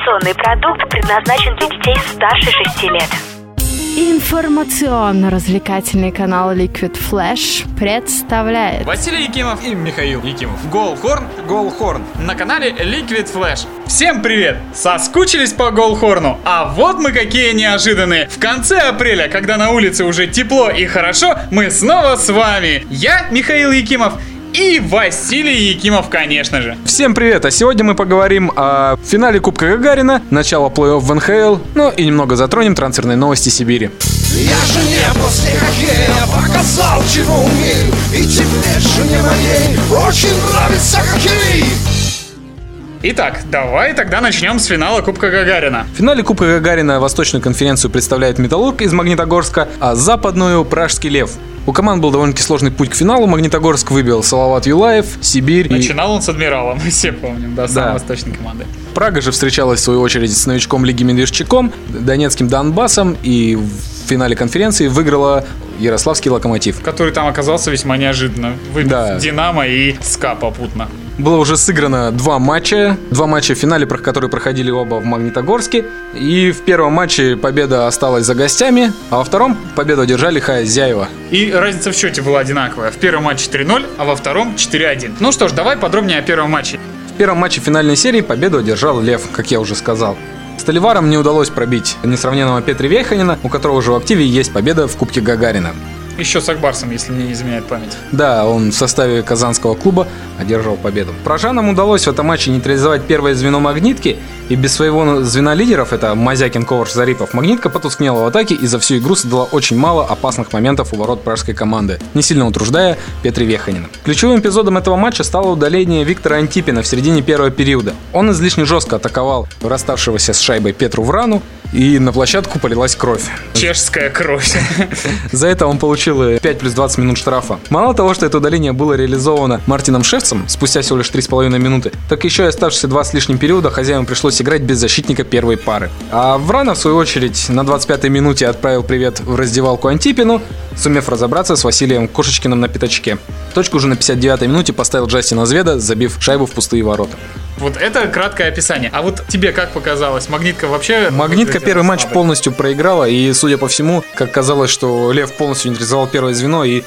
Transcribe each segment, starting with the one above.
Информационный продукт предназначен для детей старше 6 лет. Информационно-развлекательный канал Liquid Flash представляет Василий Якимов и Михаил Якимов. Голхорн, Голхорн. На канале Liquid Flash. Всем привет! Соскучились по Голхорну? А вот мы какие неожиданные. В конце апреля, когда на улице уже тепло и хорошо, мы снова с вами. Я Михаил Якимов и Василий Якимов, конечно же. Всем привет! А сегодня мы поговорим о финале Кубка Гагарина, начало плей-офф в НХЛ, ну и немного затронем трансферные новости Сибири. Я же не после хоккея показал, чего умею И теперь жене моей очень нравится хоккей Итак, давай тогда начнем с финала Кубка Гагарина. В финале Кубка Гагарина Восточную конференцию представляет Металлург из Магнитогорска, а западную Пражский Лев. У команд был довольно-таки сложный путь к финалу. Магнитогорск выбил Салават Юлаев, Сибирь. и- Начинал он с Адмирала, мы все помним, да, самой Да. восточной команды. Прага же встречалась в свою очередь с новичком Лиги Медвежчаком, Донецким Донбассом и в финале конференции выиграла Ярославский Локомотив. Который там оказался весьма неожиданно. Выбив Да. Динамо и СКА попутно. Было уже сыграно два матча. Два матча в финале, про- которые проходили оба в Магнитогорске. И в первом матче победа осталась за гостями, а во втором победу одержали хозяева. И разница в счете была одинаковая. В первом матче 3-0, а во втором 4-1. Ну что ж, давай подробнее о первом матче. В первом матче финальной серии победу одержал Лев, как я уже сказал. Столиварам не удалось пробить несравненного Петри Вейханина, у которого уже в активе есть победа в Кубке Гагарина. Еще с Акбарсом, если мне не изменяет память. Да, он в составе казанского клуба одержал победу. Пражанам удалось в этом матче нейтрализовать первое звено «Магнитки», и без своего звена лидеров, это Мазякин, Коварш, Зарипов, «Магнитка» потускнела в атаке и за всю игру создала очень мало опасных моментов у ворот пражской команды, не сильно утруждая Петри Веханина. Ключевым эпизодом этого матча стало удаление Виктора Антипина в середине первого периода. Он излишне жестко атаковал расставшегося с шайбой Петру Врану, и на площадку полилась кровь. Чешская кровь. За это он получил э, 5 плюс 20 минут штрафа. Мало того, что это удаление было реализовано Мартином Шефцем спустя всего лишь 3,5 минуты, так еще и оставшиеся два с лишним периода хозяевам пришлось играть без защитника первой пары. А Врана, в свою очередь, на 25-й минуте отправил привет в раздевалку Антипину, сумев разобраться с Василием Кошечкиным на пятачке. Точку уже на 59-й минуте поставил Джастина Зведа, забив шайбу в пустые ворота. Вот это краткое описание. А вот тебе как показалось? Магнитка вообще... Магнитка выглядела первый матч полностью проиграла, и, судя по всему, как казалось, что Лев полностью нейтрализовал первое звено, и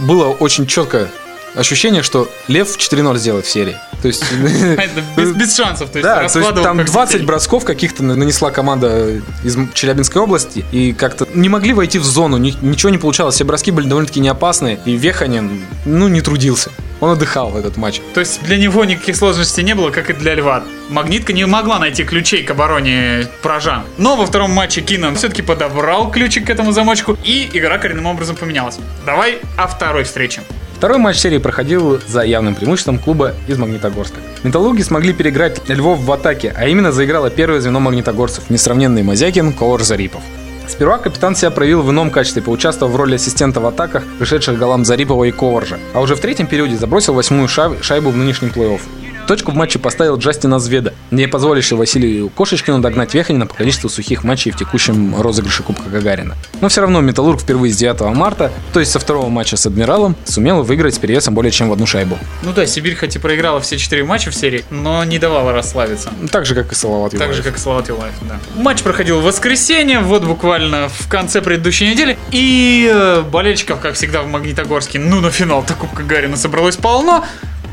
было очень четкое ощущение, что Лев 4-0 сделает в серии. То есть... Это без, шансов. То есть Да, то есть там как 20 детей. бросков каких-то нанесла команда из Челябинской области, и как-то не могли войти в зону, ни- ничего не получалось, все броски были довольно-таки не опасные, и Веханин, ну, не трудился. Он отдыхал в этот матч. То есть для него никаких сложностей не было, как и для Льва. Магнитка не могла найти ключей к обороне поражан. Но во втором матче Кинан все-таки подобрал ключик к этому замочку, и игра коренным образом поменялась. Давай о второй встрече. Второй матч серии проходил за явным преимуществом клуба из Магнитогорска. Металлурги смогли переиграть Львов в атаке, а именно заиграло первое звено магнитогорцев, несравненный Мазякин, Ковар Зарипов. Сперва капитан себя проявил в ином качестве, поучаствовав в роли ассистента в атаках, пришедших голам Зарипова и Коваржа. А уже в третьем периоде забросил восьмую шай- шайбу в нынешнем плей-офф. Точку в матче поставил Джастина Зведа, не позволивший Василию Кошечкину догнать Веханина по количеству сухих матчей в текущем розыгрыше Кубка Гагарина. Но все равно Металлург впервые с 9 марта, то есть со второго матча с Адмиралом, сумел выиграть с перевесом более чем в одну шайбу. Ну да, Сибирь хоть и проиграла все четыре матча в серии, но не давала расслабиться. Так же, как и Салават Так же, как и Салават Юлаев, да. Матч проходил в воскресенье, вот буквально в конце предыдущей недели. И э, болельщиков, как всегда, в Магнитогорске, ну на финал-то Кубка Гарина собралось полно.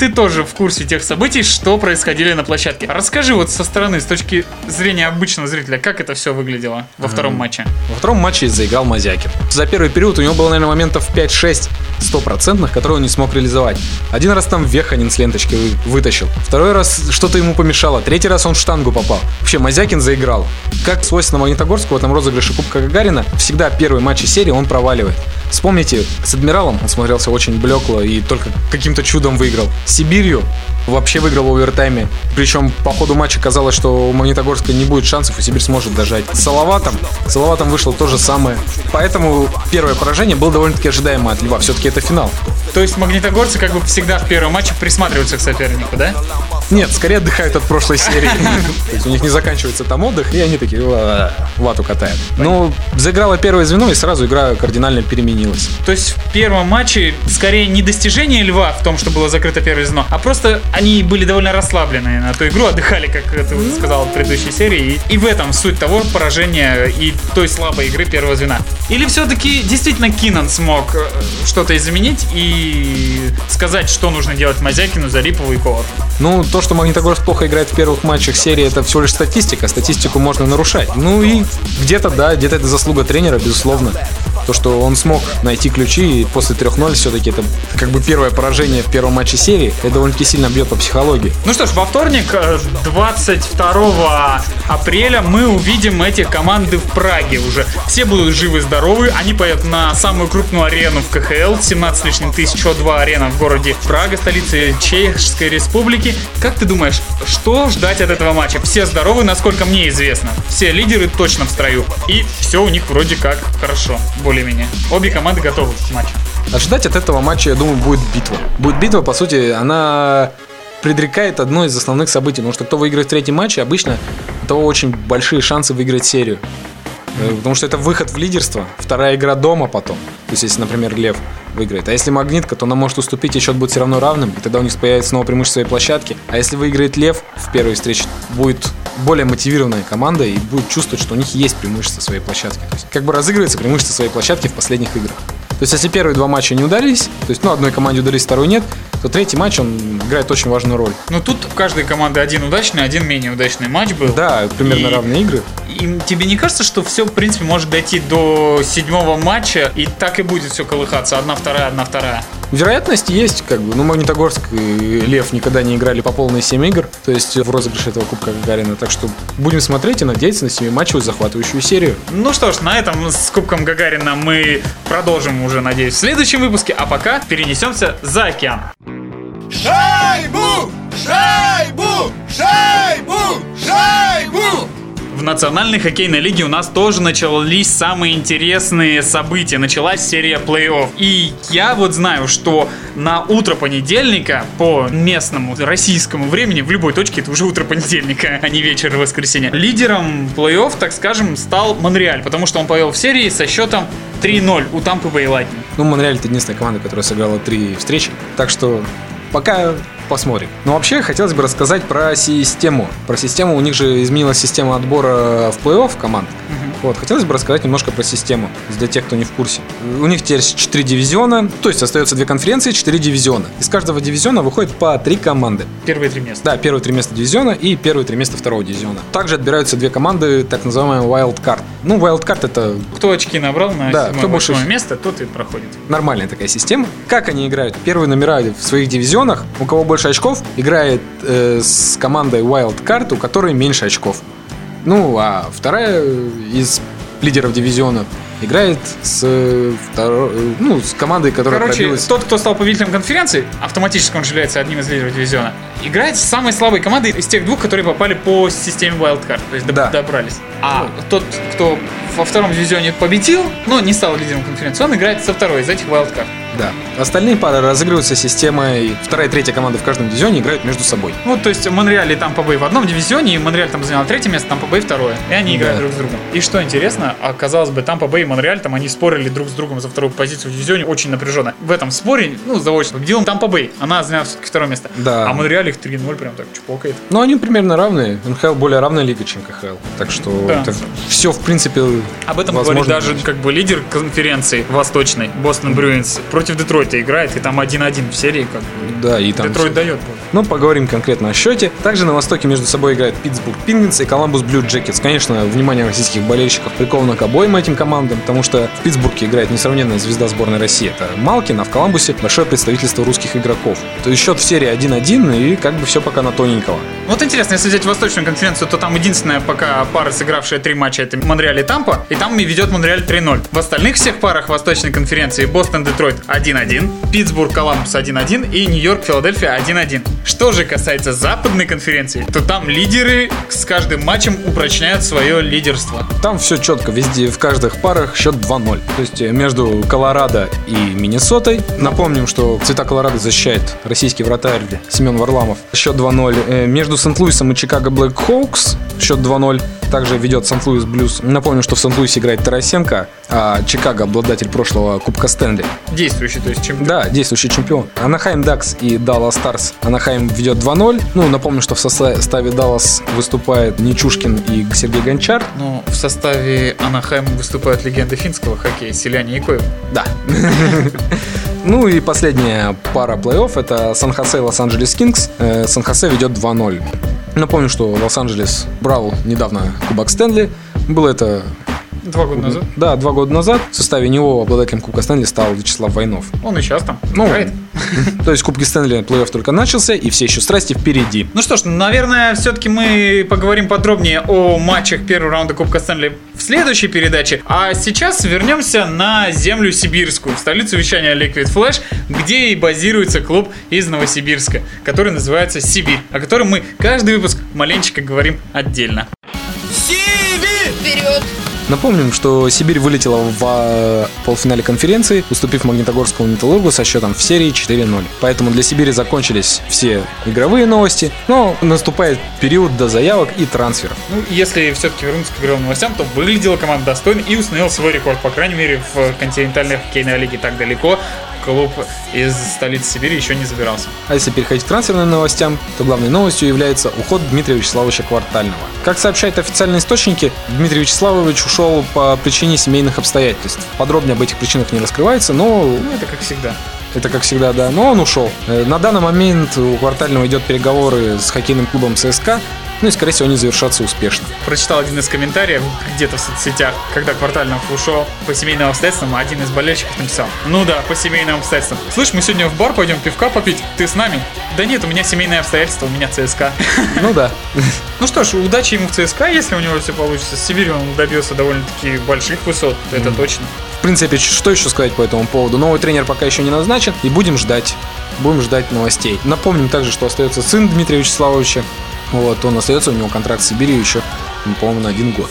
Ты тоже в курсе тех событий, что происходили на площадке. Расскажи вот со стороны, с точки зрения обычного зрителя, как это все выглядело во втором матче. Во втором матче заиграл Мазякин. За первый период у него было, наверное, моментов 5-6 стопроцентных, которые он не смог реализовать. Один раз там Веханин с ленточки вы- вытащил. Второй раз что-то ему помешало. Третий раз он в штангу попал. Вообще, Мазякин заиграл. Как свойственно Магнитогорску в этом розыгрыше Кубка Гагарина, всегда первый матч серии он проваливает. Вспомните, с Адмиралом он смотрелся очень блекло и только каким-то чудом выиграл. Сибирью вообще выиграл в овертайме. Причем по ходу матча казалось, что у Магнитогорска не будет шансов, и Сибирь сможет дожать. С Салаватом, Салаватом вышло то же самое. Поэтому первое поражение было довольно-таки ожидаемо от Льва. Все-таки это финал. То есть магнитогорцы как бы всегда в первом матче присматриваются к сопернику, да? Нет, скорее отдыхают от прошлой серии. То есть у них не заканчивается там отдых, и они такие «Ла, вату катают. Ну, заиграло первое звено, и сразу игра кардинально переменилась. То есть в первом матче скорее не достижение льва в том, что было закрыто первое звено, а просто они были довольно расслаблены на ту игру, отдыхали, как ты уже сказал в предыдущей серии. И, в этом суть того поражения и той слабой игры первого звена. Или все-таки действительно Кинан смог э, что-то изменить и сказать, что нужно делать Мазякину, Зарипову и Ковар. Ну, то, что Магнитогорск плохо играет в первых матчах серии, это всего лишь статистика. Статистику можно нарушать. Ну и где-то, да, где-то это заслуга тренера, безусловно. То, что он смог найти ключи, и после 3-0 все-таки это как бы первое поражение в первом матче серии, это довольно-таки сильно бьет по психологии. Ну что ж, во вторник, э, 22 апреля, мы увидим эти команды в Праге уже. Все будут живы-здоровы, они поедут на самую крупную арену в КХЛ, 17 с лишним тысяч, О2 арена в городе Прага, столице Чешской Республики. Как ты думаешь, что ждать от этого матча? Все здоровы, насколько мне известно. Все лидеры точно в строю. И все у них вроде как хорошо, более-менее. Обе команды готовы к матчу. Ожидать от этого матча, я думаю, будет битва. Будет битва, по сути, она предрекает одно из основных событий. Потому что кто выиграет третий матч, обычно у того очень большие шансы выиграть серию. Э, Потому что это выход в лидерство, вторая игра дома потом. То есть, если, например, Лев выиграет. А если Магнитка, то она может уступить, и счет будет все равно равным, и тогда у них появится снова преимущество своей площадки. А если выиграет Лев в первой встрече, будет более мотивированная команда и будет чувствовать, что у них есть преимущество своей площадки. То есть, как бы разыгрывается преимущество своей площадки в последних играх. То есть, если первые два матча не удались, то есть, ну, одной команде удались, второй нет, то третий матч, он играет очень важную роль. Но тут у каждой команды один удачный, один менее удачный матч был. Да, примерно И- равные игры. И тебе не кажется, что все, в принципе, может дойти до седьмого матча, и так и будет все колыхаться? Одна, вторая, одна, вторая. Вероятность есть, как бы. Ну, Магнитогорск и Лев никогда не играли по полной 7 игр, то есть в розыгрыше этого Кубка Гагарина. Так что будем смотреть и надеяться на 7-матчевую захватывающую серию. Ну что ж, на этом с Кубком Гагарина мы продолжим уже, надеюсь, в следующем выпуске, а пока перенесемся за океан. Шайбу! Шайбу! Шайбу! Шайбу! В Национальной хоккейной лиге у нас тоже начались самые интересные события. Началась серия плей-офф. И я вот знаю, что на утро понедельника по местному российскому времени, в любой точке это уже утро понедельника, а не вечер воскресенья, лидером плей-офф, так скажем, стал Монреаль, потому что он повел в серии со счетом 3-0 у Тампы Бэй Lightning. Ну, Монреаль это единственная команда, которая сыграла три встречи. Так что пока посмотрим. Но вообще хотелось бы рассказать про систему. Про систему. У них же изменилась система отбора в плей-офф команд. Вот, хотелось бы рассказать немножко про систему, для тех, кто не в курсе. У них теперь 4 дивизиона, то есть остается две конференции, 4 дивизиона. Из каждого дивизиона выходит по 3 команды. Первые три места. Да, первые три места дивизиона и первые три места второго дивизиона. Также отбираются две команды, так называемая Wild Card. Ну, Wild Card это Кто очки набрал на Да, седьмое, кто больше место, тот и проходит. нормальная такая система. Как они играют? Первые номера в своих дивизионах, у кого больше очков, играет э, с командой Wild Card, у которой меньше очков. Ну, а вторая из лидеров дивизиона играет с, второ- ну, с командой, которая Короче, пробилась... тот, кто стал победителем конференции, автоматически он же является одним из лидеров дивизиона. Играет с самой слабой командой из тех двух, которые попали по системе Wildcard. То есть доб- Да. добрались. А тот, кто во втором дивизионе победил, но не стал лидером конференции, он играет со второй из этих Wildcard. Да. Остальные пары разыгрываются системой... Вторая и третья команда в каждом дивизионе играют между собой. Ну, то есть Монреаль и Тампа Бэй в одном дивизионе, и Монреаль там занял третье место, Тампа Бэй второе. И они играют Да. друг с другом. И что интересно, а, казалось бы, Тампа Бэй и Монреаль, там они спорили друг с другом за вторую позицию в дивизионе очень напряженно. В этом споре, ну, заочно, победил Тампа Бэй. Она заняла все-таки второе место. Да. А Монреаль их 3-0 прям так чпокает. Но они примерно равные. НХЛ более равная лига, чем КХЛ. Так что Да. все, в принципе, Об этом возможно. говорит даже как бы лидер конференции восточной, Бостон Брюинс, против Детройта играет, и там 1-1 в серии, как бы. Да, и там... Детройт дает. Но поговорим конкретно о счете. Также на Востоке между собой играют Питтсбург Пингвинс и Коламбус Блю Джекетс. Конечно, внимание российских болельщиков приковано к обоим этим командам, потому что в Питтсбурге играет несравненная звезда сборной России. Это Малкин, а в Коламбусе большое представительство русских игроков. То есть счет в серии 1-1, и как бы все пока на тоненького. Вот интересно, если взять Восточную конференцию, то там единственная пока пара, сыгравшая три матча, это Монреаль и Тампа, и там и ведет Монреаль 3-0. В остальных всех парах Восточной конференции Бостон, Детройт 1-1, Питтсбург, Коламбус 1-1 и Нью-Йорк, Филадельфия 1-1. Что же касается Западной конференции, то там лидеры с каждым матчем упрочняют свое лидерство. Там все четко, везде, в каждых парах счет 2-0. То есть э, между Колорадо и Миннесотой. Напомним, что цвета Колорадо защищает российский вратарь Семен Варламов. Счет 2-0. Э, Между Сент-Луисом и Чикаго Блэк Хоукс счет 2-0 также ведет Сан-Луис Блюз. Напомню, что в Сан-Луисе играет Тарасенко, а Чикаго обладатель прошлого Кубка Стэнли. Действующий, то есть чемпион. Да, действующий чемпион. Анахайм Дакс и Даллас Старс. Анахайм ведет 2-0. Ну, напомню, что в составе Даллас выступает Нечушкин и Сергей Гончар. Ну, в составе Анахайма выступают легенды финского хоккея Селянне и Койву. Да. Ну и последняя пара плей-офф это Сан-Хосе и Лос-Анджелес Кингс. Э, Сан-Хосе ведет 2-0. Напомню, что Лос-Анджелес брал недавно Кубок Стэнли. Было это Два года назад. Да, два года назад в составе него обладателем Кубка Стэнли стал Вячеслав Войнов. Он и сейчас там Ну, играет. то есть Кубки Стэнли плей-офф только начался, и все еще страсти впереди. Ну что ж, наверное, все-таки мы поговорим подробнее о матчах первого раунда Кубка Стэнли в следующей передаче. А сейчас вернемся на землю сибирскую, в столицу вещания Liquid Flash, где и базируется клуб из Новосибирска, который называется Сибирь, о котором мы каждый выпуск маленечко говорим отдельно. Напомним, что Сибирь вылетела в э, полуфинале конференции, уступив Магнитогорскому Металлургу со счетом в серии 4-0. Поэтому для Сибири закончились все игровые новости, но наступает период до заявок и трансферов. Ну, если все-таки вернуться к игровым новостям, то выглядела команда достойно и установила свой рекорд, по крайней мере, в континентальной хоккейной лиге так далеко. Клуб из столицы Сибири еще не забирался. А если переходить к трансферным новостям, то главной новостью является уход Дмитрия Вячеславовича Квартального. Как сообщают официальные источники, Дмитрий Вячеславович ушел по причине семейных обстоятельств. Подробнее об этих причинах не раскрывается, но Ну, это как всегда. это как всегда, да. Но он ушел. Э, На данный момент у Квартального идет переговоры с хоккейным клубом ЦСКА, ну и, скорее всего, они завершатся успешно. Прочитал один из комментариев где-то в соцсетях, когда Квартальнов ушел по семейным обстоятельствам, один из болельщиков написал, ну да, по семейным обстоятельствам. Слышь, мы сегодня в бар пойдем пивка попить, ты с нами? Да нет, у меня семейные обстоятельства, у меня ЦСКА. Ну да. Ну что ж, удачи ему в ЦСКА, если у него все получится. С Сибирью он добился довольно-таки больших высот, это точно. В принципе, что еще сказать по этому поводу? Новый тренер пока еще не назначен, и будем ждать. Будем ждать новостей. Напомним также, что остается сын Дмитрия Вячеславовича. Вот, он остается, у него контракт с Сибирью еще, ну, по-моему, на один год.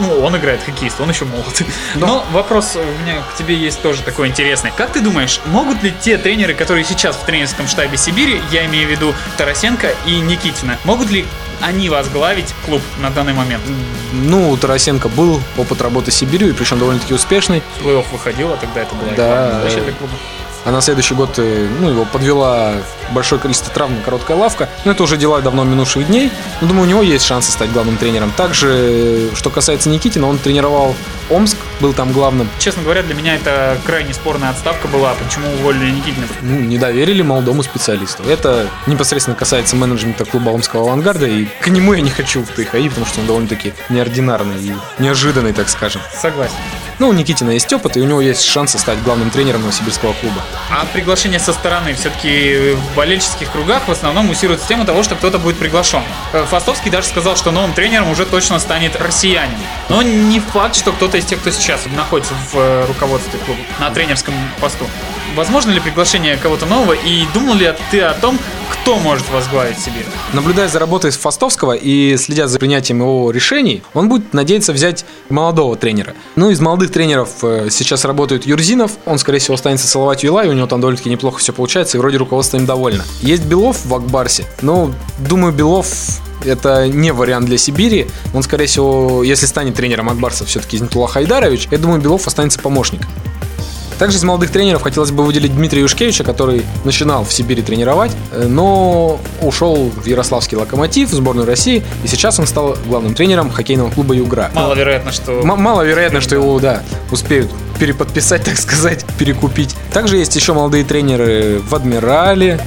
Ну, он играет хоккеист, он еще молод. Но вопрос у меня к тебе есть тоже такой интересный. Как ты думаешь, могут ли те тренеры, которые сейчас в тренерском штабе Сибири, я имею в виду Тарасенко и Никитина, могут ли они возглавить клуб на данный момент? Ну, у Тарасенко был опыт работы с Сибирью, причем довольно-таки успешный. В плей-офф выходил, а тогда это была Да. для клуба. А на следующий год э, ну, его подвела большое количество травм и короткая лавка. Но это уже дела давно минувших дней. Но думаю, у него есть шансы стать главным тренером. Также, э, что касается Никитина, он тренировал Омск, был там главным. Честно говоря, для меня это крайне спорная отставка была. Почему уволили Никитина? Ну, не доверили молодому специалисту. Это непосредственно касается менеджмента клуба Омского авангарда. И к нему я не хочу в ТХИ, потому что он довольно-таки неординарный и неожиданный, так скажем. Согласен. Ну, у Никитина есть опыт, и у него есть шансы стать главным тренером новосибирского клуба. А приглашение со стороны все-таки в болельческих кругах в основном муссируется тему того, что кто-то будет приглашен. Э, Фастовский даже сказал, что новым тренером уже точно станет россиянин. Но не факт, что кто-то из тех, кто сейчас находится в э, руководстве клуба на тренерском посту. Возможно ли приглашение кого-то нового и думал ли ты о том, кто может возглавить Сибирь? Наблюдая за работой Фастовского и следя за принятием его решений, он будет надеяться взять молодого тренера. Ну, из молодых тренеров э, сейчас работает Юрзинов, он, скорее всего, останется целовать Юлай, у него там довольно-таки неплохо все получается, и вроде руководство им довольно. Есть Белов в Акбарсе, но, думаю, Белов это не вариант для Сибири. Он, скорее всего, если станет тренером Акбарса все-таки Измитулла Хайдарович, я думаю, Белов останется помощником. Также из молодых тренеров хотелось бы выделить Дмитрия Юшкевича, который начинал в Сибири тренировать, э, но ушел в Ярославский локомотив, в сборную России, и сейчас он стал главным тренером хоккейного клуба «Югра». Маловероятно, что... М- маловероятно, что его, да, успеют переподписать, так сказать, перекупить. Также есть еще молодые тренеры в «Адмирале»,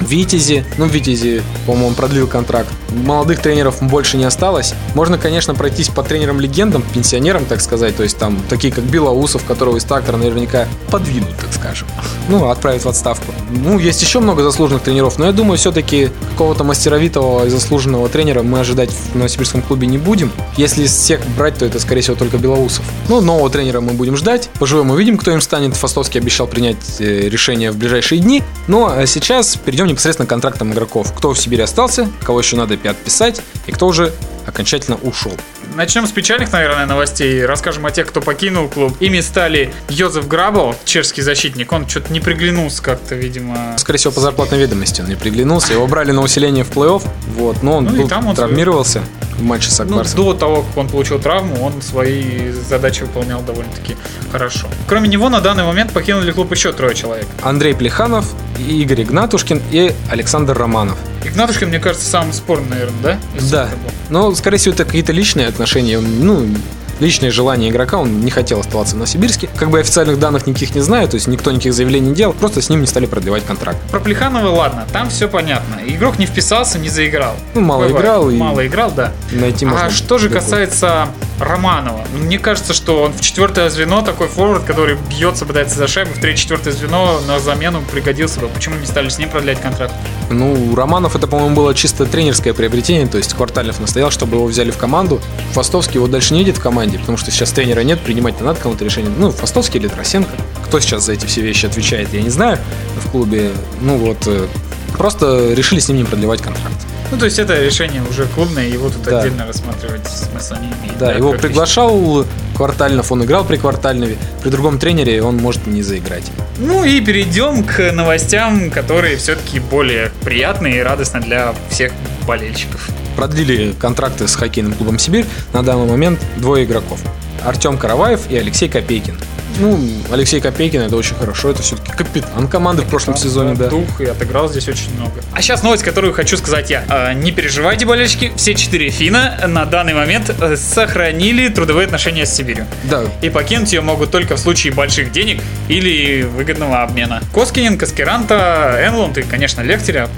Витязи, ну Витязи, по-моему, он продлил контракт. Молодых тренеров больше не осталось. Можно, конечно, пройтись по тренерам-легендам, пенсионерам, так сказать, то есть там такие как Белоусов, которого из трактора наверняка подвинут, так скажем. Ну, отправят в отставку. Ну, есть еще много заслуженных тренеров, но я думаю, все-таки какого-то мастеровитого и заслуженного тренера мы ожидать в Новосибирском клубе не будем. Если из всех брать, то это, скорее всего, только Белоусов. Ну, нового тренера мы будем ждать. Поживем увидим, кто им станет. Фастовский обещал принять э, решение в ближайшие дни. Ну, а сейчас перейдем непосредственно к контрактам игроков. Кто в Сибири остался, кого еще надо подписать, и кто уже окончательно ушел. Начнем с печальных, наверное, новостей. Расскажем о тех, кто покинул клуб. Ими стали Йозеф Грабл, чешский защитник. Он что-то не приглянулся как-то, видимо. Скорее всего, по зарплатной ведомости он не приглянулся. Его брали на усиление в плей-офф. Вот, но он Ну был- там он травмировался в матче с Ну, Акбарсом. до того, как он получил травму, он свои задачи выполнял довольно-таки хорошо. Кроме него, на данный момент покинули клуб еще трое человек. Андрей Плеханов, Игорь Игнатушкин и Александр Романов. Игнатушкин, мне кажется, самый спорный, наверное, да? Из Да. Но, скорее всего, это какие-то личные отношения. Ну, личное желание игрока, он не хотел оставаться в Новосибирске. Как бы официальных данных никаких не знаю, то есть никто никаких заявлений не делал, просто с ним не стали продлевать контракт. Про Плеханова, ладно, там все понятно. Игрок не вписался, не заиграл. Ну, мало Бывает. играл и- Мало играл, да. Найти А можно что же касается Романова? Мне кажется, что он в четвертое звено, такой форвард, который бьется, пытается за шайбу, в третье-четвертое звено на замену пригодился бы. Почему не стали с ним продлять контракт? Ну, Романов это, по-моему, было чисто тренерское приобретение, то есть Квартальнов настоял, чтобы его взяли в команду. Фастовский его дальше не едет в команде, потому что сейчас тренера нет, принимать-то надо кому-то решение. Ну, Фастовский или Тросенко. Кто сейчас за эти все вещи отвечает, я не знаю в клубе. Ну вот, э, просто решили с ним не продлевать контракт. Ну, то есть это решение уже клубное, его тут Да. отдельно рассматривать смысла не имеет. Да, его как приглашал Квартальнов, он играл при Квартальнове. При другом тренере он может не заиграть. Ну и перейдем к новостям, которые все-таки более приятные и радостны для всех болельщиков. Продлили контракты с хоккейным клубом «Сибирь» на данный момент двое игроков. Артем Караваев и Алексей Копейкин. Ну, Алексей Копейкин это очень хорошо, это все-таки капитан команды в прошлом сезоне, да. Дух и отыграл здесь очень много. А сейчас новость, которую хочу сказать я. А, Не переживайте, болельщики, все четыре Фина на данный момент э, сохранили трудовые отношения с Сибирью. Да, И покинуть ее могут только в случае больших денег или выгодного обмена. Коскинин, Каскеранта, Энлунд и, конечно, Лехтеря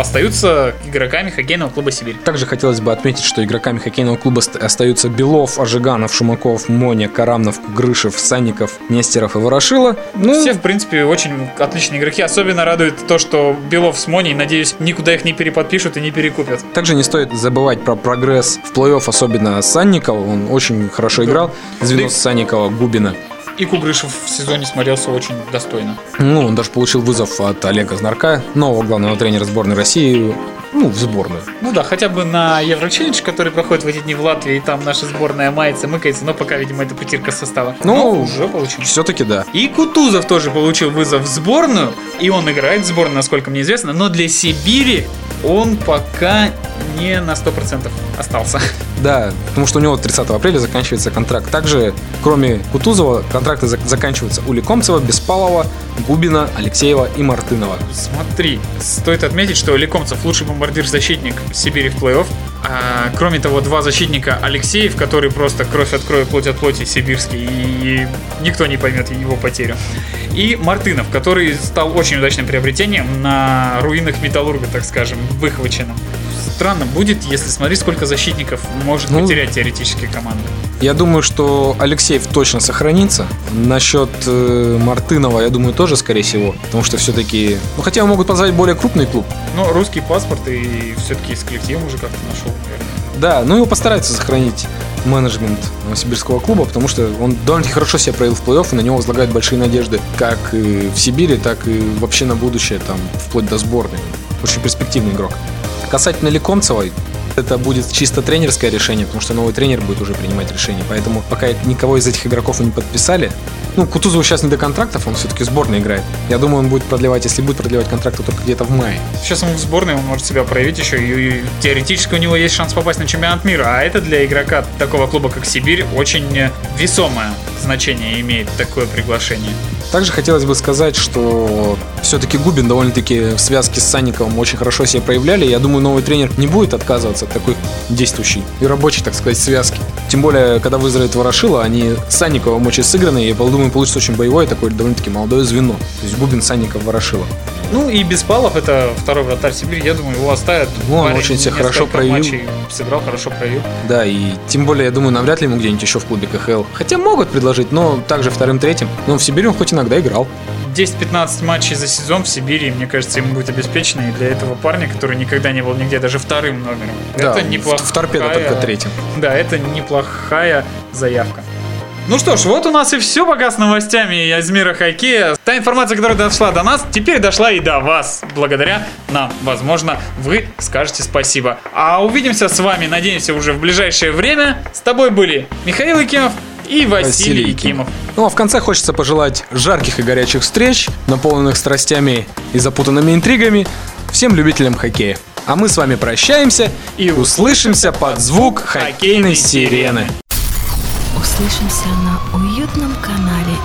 остаются игроками хоккейного клуба Сибирь. Также хотелось бы отметить, что игроками хоккейного клуба ст- остаются Белов, Ожиганов, Шумаков, Моня, Карамнов, Грышев, Санников, Нестеров и Ворошила. Ну, Все, в принципе, очень отличные игроки. Особенно радует то, что Белов с Моней, надеюсь, никуда их не переподпишут и не перекупят. Также не стоит забывать про прогресс в плей-офф, особенно Санникова. Он очень хорошо играл. Звено Да. Санникова, Губина. И Кугрышев в сезоне смотрелся очень достойно. Ну, он даже получил вызов от Олега Знарка, нового главного тренера сборной России, ну, в сборную. Ну да, хотя бы на Еврочеллендж, который проходит в эти дни в Латвии, и там наша сборная мается, мыкается, но пока, видимо, это путирка состава. Ну, Но уже получил. Все-таки да. И Кутузов тоже получил вызов в сборную, и он играет в сборную, насколько мне известно, но для Сибири он пока не на 100% остался. Да, потому что у него 30 апреля заканчивается контракт. Также, кроме Кутузова, контракты зак- заканчиваются у Лекомцева, Беспалова, Губина, Алексеева и Мартынова. Смотри, стоит отметить, что Лекомцев лучший бомбардир-защитник Сибири в плей-офф. А, кроме того, два защитника Алексеев, который просто кровь от крови, плоть от плоти сибирский, и никто не поймет его потерю. И Мартынов, который стал очень удачным приобретением на руинах Металлурга, так скажем, выхваченным. Странно будет, если смотреть, сколько защитников может Ну, потерять теоретически команда. Я думаю, что Алексеев точно сохранится. Насчет э, Мартынова, я думаю, тоже, скорее всего. Потому что все-таки... Ну, хотя могут позвать более крупный клуб. Но русский паспорт и все-таки с коллективом уже как-то нашел, наверное. Да, ну его постараются сохранить менеджмент Новосибирского клуба, потому что он довольно-таки хорошо себя проявил в плей-офф, и на него возлагают большие надежды как в Сибири, так и вообще на будущее, там, вплоть до сборной. Очень перспективный игрок. Касательно Лекомцевой, это будет чисто тренерское решение, потому что новый тренер будет уже принимать решение. Поэтому пока никого из этих игроков не подписали, ну, Кутузову сейчас не до контрактов, он все-таки в сборной играет. Я думаю, он будет продлевать, если будет продлевать контракт, то только где-то в мае. Сейчас он в сборной, он может себя проявить еще, и, и теоретически у него есть шанс попасть на чемпионат мира, а это для игрока такого клуба, как Сибирь, очень весомое значение имеет такое приглашение. Также хотелось бы сказать, что все-таки Губин довольно-таки в связке с Санниковым очень хорошо себя проявляли. Я думаю, новый тренер не будет отказываться от такой действующей и рабочей, так сказать, связки. Тем более, когда выздоровеет Ворошила, они с Санниковым очень сыграны, и я думаю, получится очень боевое, такое довольно-таки молодое звено. То есть Губин, Санников, Ворошила. Ну и Беспалов, это второй вратарь Сибири, я думаю, его оставят. Ну, он Парень очень себя хорошо проявил. матчей сыграл, хорошо проявил. Да, и тем более, я думаю, навряд ли ему где-нибудь еще в клубе КХЛ. Хотя могут предложить, но также вторым-третьим. Но в Сибири он хоть иногда играл. 10-15 матчей за сезон в Сибири, мне кажется, ему будет обеспечено. И для этого парня, который никогда не был нигде, даже вторым номером. Да, это неплохая... в торпедо только третьим. Да, это неплохая заявка. Ну что ж, вот у нас и все пока с новостями из мира хоккея. Та информация, которая дошла до нас, теперь дошла и до вас. Благодаря нам, возможно, вы скажете спасибо. А увидимся с вами, надеемся, уже в ближайшее время. С тобой были Михаил Якимов и Василий, Якимов. Ну а в конце хочется пожелать жарких и горячих встреч, наполненных страстями и запутанными интригами всем любителям хоккея. А мы с вами прощаемся и услышимся под звук хоккейной сирены. Услышимся на уютном канале